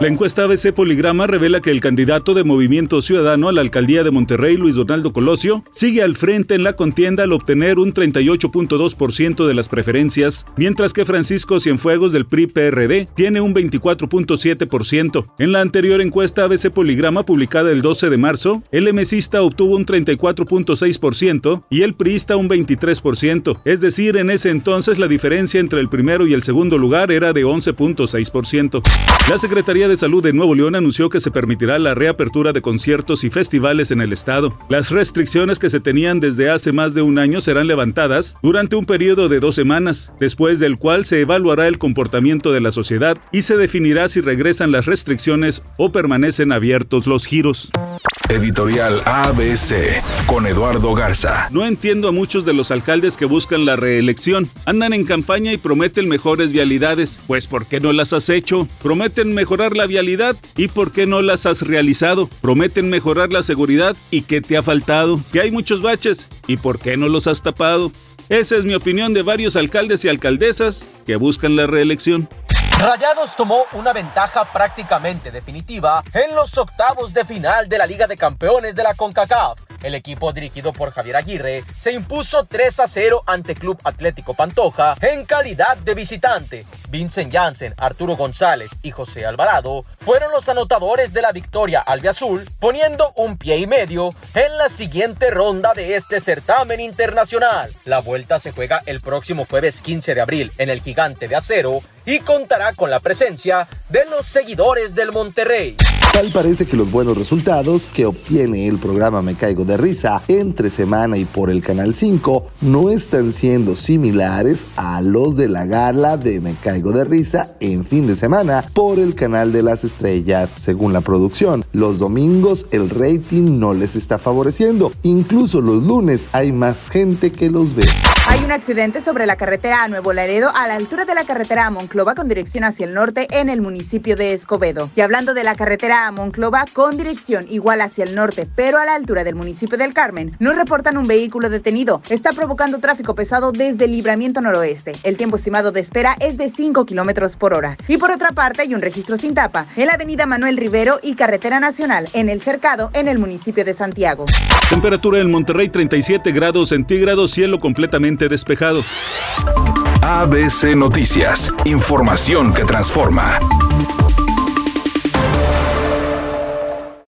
La encuesta ABC Poligrama revela que el candidato de Movimiento Ciudadano a la alcaldía de Monterrey, Luis Donaldo Colosio, sigue al frente en la contienda al obtener un 38.2% de las preferencias, mientras que Francisco Cienfuegos del PRI-PRD tiene un 24.7%. En la anterior encuesta ABC Poligrama publicada el 12 de marzo, el MCista obtuvo un 34.6% y el priista un 23%, es decir, en ese entonces la diferencia entre el primero y el segundo lugar era de 11.6%. La Secretaría de Salud de Nuevo León anunció que se permitirá la reapertura de conciertos y festivales en el estado. Las restricciones que se tenían desde hace más de un año serán levantadas durante un periodo de dos semanas, después del cual se evaluará el comportamiento de la sociedad y se definirá si regresan las restricciones o permanecen abiertos los giros. Editorial ABC con Eduardo Garza. No entiendo a muchos de los alcaldes que buscan la reelección. Andan en campaña y prometen mejores vialidades. Pues ¿por qué no las has hecho? Prometen mejorar la vialidad y ¿por qué no las has realizado? Prometen mejorar la seguridad y ¿qué te ha faltado? Que hay muchos baches y ¿por qué no los has tapado? Esa es mi opinión de varios alcaldes y alcaldesas que buscan la reelección. Rayados tomó una ventaja prácticamente definitiva en los octavos de final de la Liga de Campeones de la CONCACAF. El equipo dirigido por Javier Aguirre se impuso 3 a 0 ante Club Atlético Pantoja en calidad de visitante. Vincent Janssen, Arturo González y José Alvarado fueron los anotadores de la victoria albiazul, poniendo un pie y medio en la siguiente ronda de este certamen internacional. La vuelta se juega el próximo jueves 15 de abril en el Gigante de Acero y contará con la presencia de los seguidores del Monterrey. Tal parece que los buenos resultados que obtiene el programa Me Caigo de Risa entre semana y por el Canal 5 no están siendo similares a los de la gala de Me Caigo de Risa en fin de semana por el Canal de las Estrellas. Según la producción, los domingos el rating no les está favoreciendo. Incluso los lunes hay más gente que los ve. Hay un accidente sobre la carretera Nuevo Laredo a la altura de la carretera a Monclova con dirección hacia el norte en el municipio de Escobedo. Y hablando de la carretera a Monclova con dirección igual hacia el norte, pero a la altura del municipio del Carmen, nos reportan un vehículo detenido. Está provocando tráfico pesado desde el libramiento noroeste. El tiempo estimado de espera es de 5 kilómetros por hora. Y por otra parte, hay un registro sin tapa en la avenida Manuel Rivero y carretera nacional en el cercado en el municipio de Santiago. Temperatura en Monterrey 37 grados centígrados, cielo completamente despejado. ABC Noticias, información que transforma.